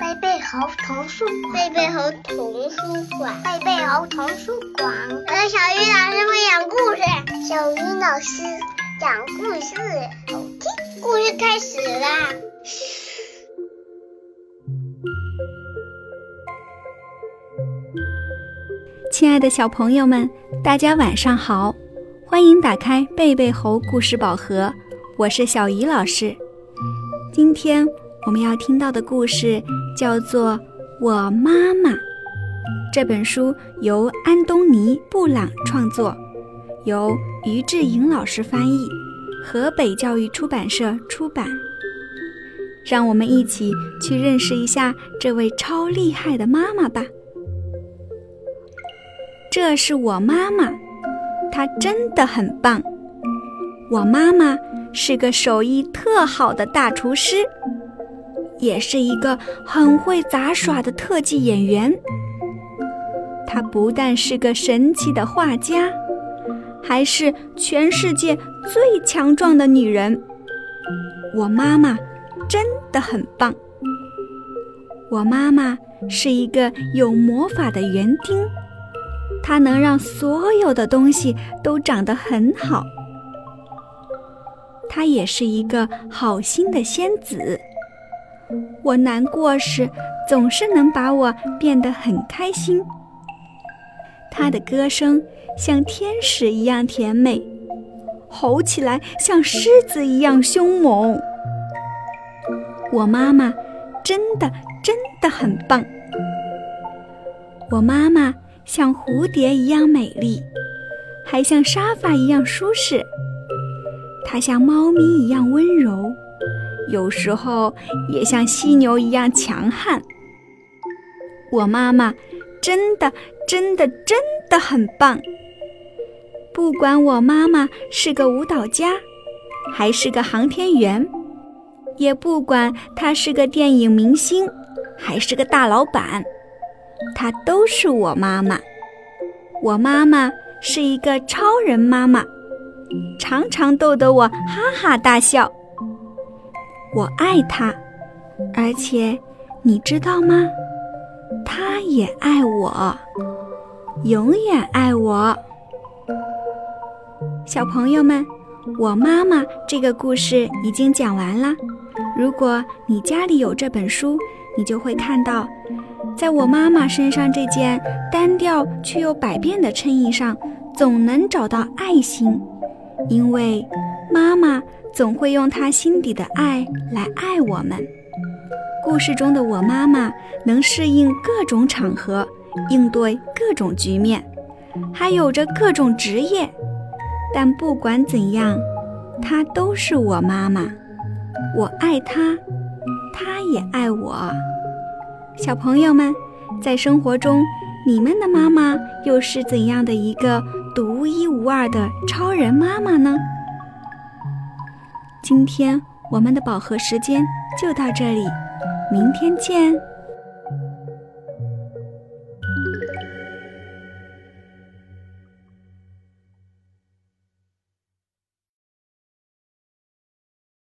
贝贝猴童书馆，贝贝猴童书馆，贝贝猴童书馆。我的小鱼老师会讲故事，小鱼老师讲故事，好听。故事开始啦！亲爱的小朋友们，大家晚上好，欢迎打开贝贝猴故事宝盒，我是小鱼老师。今天我们要听到的故事叫做《我妈妈》。这本书由安东尼·布朗创作，由于志颖老师翻译，河北教育出版社出版。让我们一起去认识一下这位超厉害的妈妈吧。这是我妈妈，她真的很棒。我妈妈是个手艺特好的大厨师，也是一个很会杂耍的特技演员。她不但是个神奇的画家，还是全世界最强壮的女人。我妈妈真的很棒。我妈妈是一个有魔法的园丁。它能让所有的东西都长得很好。她也是一个好心的仙子。我难过时，总是能把我变得很开心。她的歌声像天使一样甜美，吼起来像狮子一样凶猛。我妈妈真的真的很棒。我妈妈。像蝴蝶一样美丽，还像沙发一样舒适。它像猫咪一样温柔，有时候也像犀牛一样强悍。我妈妈真的真的真的很棒。不管我妈妈是个舞蹈家，还是个航天员，也不管她是个电影明星，还是个大老板。她都是我妈妈，我妈妈是一个超人妈妈，常常逗得我哈哈大笑。我爱他，而且你知道吗？他也爱我，永远爱我。小朋友们，我妈妈这个故事已经讲完了。如果你家里有这本书，你就会看到。在我妈妈身上这件单调却又百变的衬衣上，总能找到爱心，因为妈妈总会用她心底的爱来爱我们。故事中的我妈妈能适应各种场合，应对各种局面，还有着各种职业。但不管怎样，她都是我妈妈，我爱她，她也爱我。小朋友们，在生活中，你们的妈妈又是怎样的一个独一无二的超人妈妈呢？今天我们的宝盒时间就到这里，明天见。